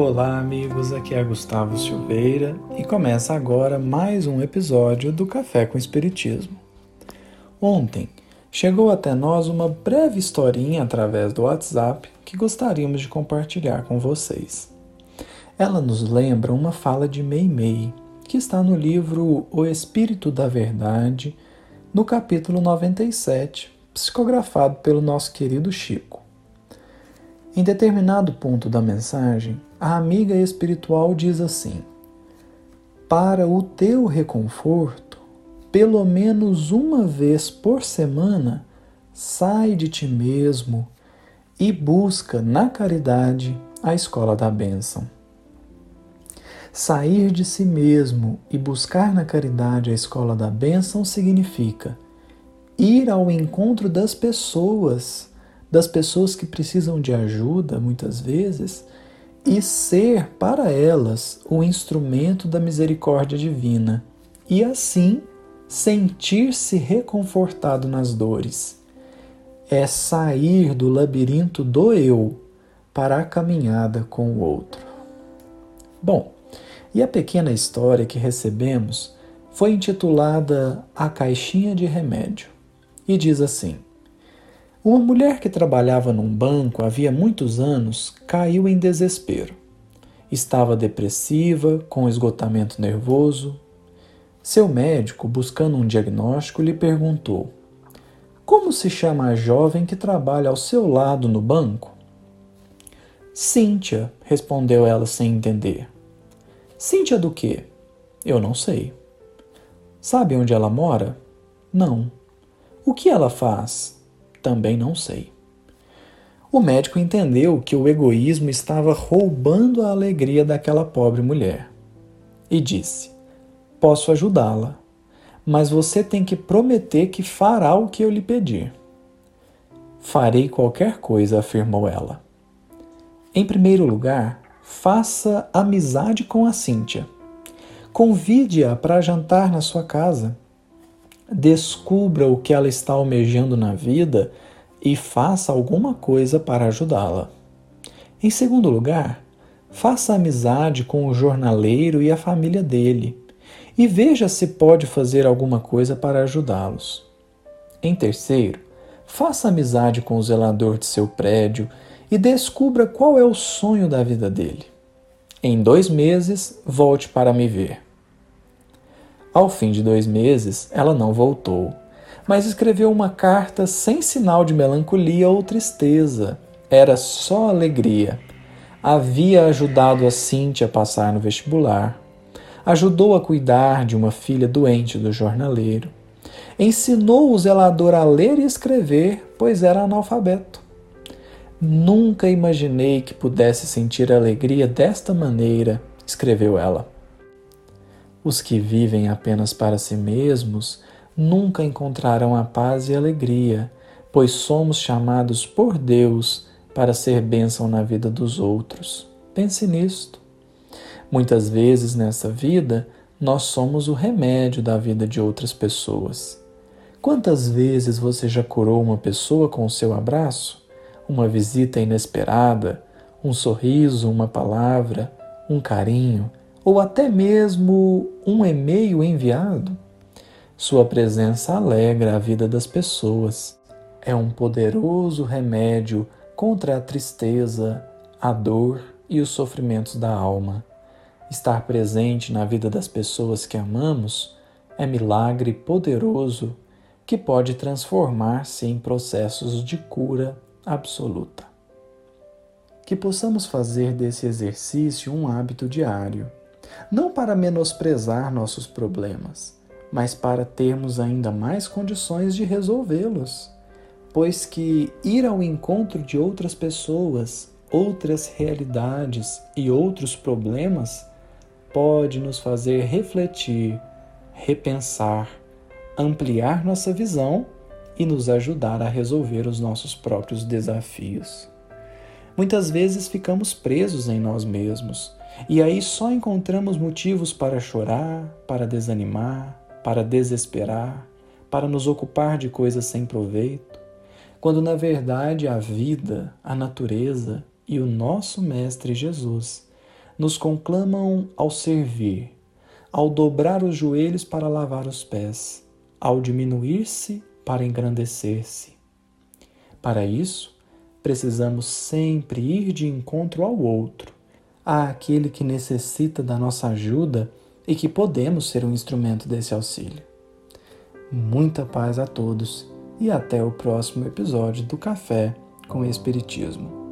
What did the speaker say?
Olá, amigos. Aqui é Gustavo Silveira e começa agora mais um episódio do Café com Espiritismo. Ontem chegou até nós uma breve historinha através do WhatsApp que gostaríamos de compartilhar com vocês. Ela nos lembra uma fala de Mei Mei, que está no livro O Espírito da Verdade, no capítulo 97, psicografado pelo nosso querido Chico. Em determinado ponto da mensagem, a amiga espiritual diz assim: Para o teu reconforto, pelo menos uma vez por semana, sai de ti mesmo e busca na caridade a escola da bênção. Sair de si mesmo e buscar na caridade a escola da bênção significa ir ao encontro das pessoas, das pessoas que precisam de ajuda muitas vezes, e ser para elas o instrumento da misericórdia divina, e assim sentir-se reconfortado nas dores. É sair do labirinto do eu para a caminhada com o outro. Bom, e a pequena história que recebemos foi intitulada A Caixinha de Remédio e diz assim: Uma mulher que trabalhava num banco havia muitos anos caiu em desespero. Estava depressiva, com esgotamento nervoso. Seu médico, buscando um diagnóstico, lhe perguntou: Como se chama a jovem que trabalha ao seu lado no banco? Cíntia, respondeu ela sem entender. Cíntia do quê? Eu não sei. Sabe onde ela mora? Não. O que ela faz? Também não sei. O médico entendeu que o egoísmo estava roubando a alegria daquela pobre mulher e disse: Posso ajudá-la, mas você tem que prometer que fará o que eu lhe pedir. Farei qualquer coisa, afirmou ela. Em primeiro lugar, faça amizade com a Cíntia. Convide-a para jantar na sua casa. Descubra o que ela está almejando na vida e faça alguma coisa para ajudá-la. Em segundo lugar, faça amizade com o jornaleiro e a família dele e veja se pode fazer alguma coisa para ajudá-los. Em terceiro, faça amizade com o zelador de seu prédio e descubra qual é o sonho da vida dele. Em dois meses, volte para me ver. Ao fim de dois meses, ela não voltou, mas escreveu uma carta sem sinal de melancolia ou tristeza. Era só alegria. Havia ajudado a Cintia a passar no vestibular. Ajudou a cuidar de uma filha doente do jornaleiro. Ensinou o zelador a ler e escrever, pois era analfabeto. Nunca imaginei que pudesse sentir alegria desta maneira, escreveu ela. Os que vivem apenas para si mesmos nunca encontrarão a paz e alegria, pois somos chamados por Deus para ser bênção na vida dos outros. Pense nisto. Muitas vezes nessa vida, nós somos o remédio da vida de outras pessoas. Quantas vezes você já curou uma pessoa com o seu abraço? uma visita inesperada, um sorriso, uma palavra, um carinho ou até mesmo um e-mail enviado. Sua presença alegra a vida das pessoas. É um poderoso remédio contra a tristeza, a dor e os sofrimentos da alma. Estar presente na vida das pessoas que amamos é milagre poderoso que pode transformar-se em processos de cura absoluta. Que possamos fazer desse exercício um hábito diário, não para menosprezar nossos problemas, mas para termos ainda mais condições de resolvê-los, pois que ir ao encontro de outras pessoas, outras realidades e outros problemas pode nos fazer refletir, repensar, ampliar nossa visão e nos ajudar a resolver os nossos próprios desafios. Muitas vezes ficamos presos em nós mesmos e aí só encontramos motivos para chorar, para desanimar, para desesperar, para nos ocupar de coisas sem proveito, quando na verdade a vida, a natureza e o nosso Mestre Jesus nos conclamam ao servir, ao dobrar os joelhos para lavar os pés, ao diminuir-se para engrandecer-se. Para isso, precisamos sempre ir de encontro ao outro, àquele que necessita da nossa ajuda e que podemos ser um instrumento desse auxílio. Muita paz a todos e até o próximo episódio do Café com Espiritismo.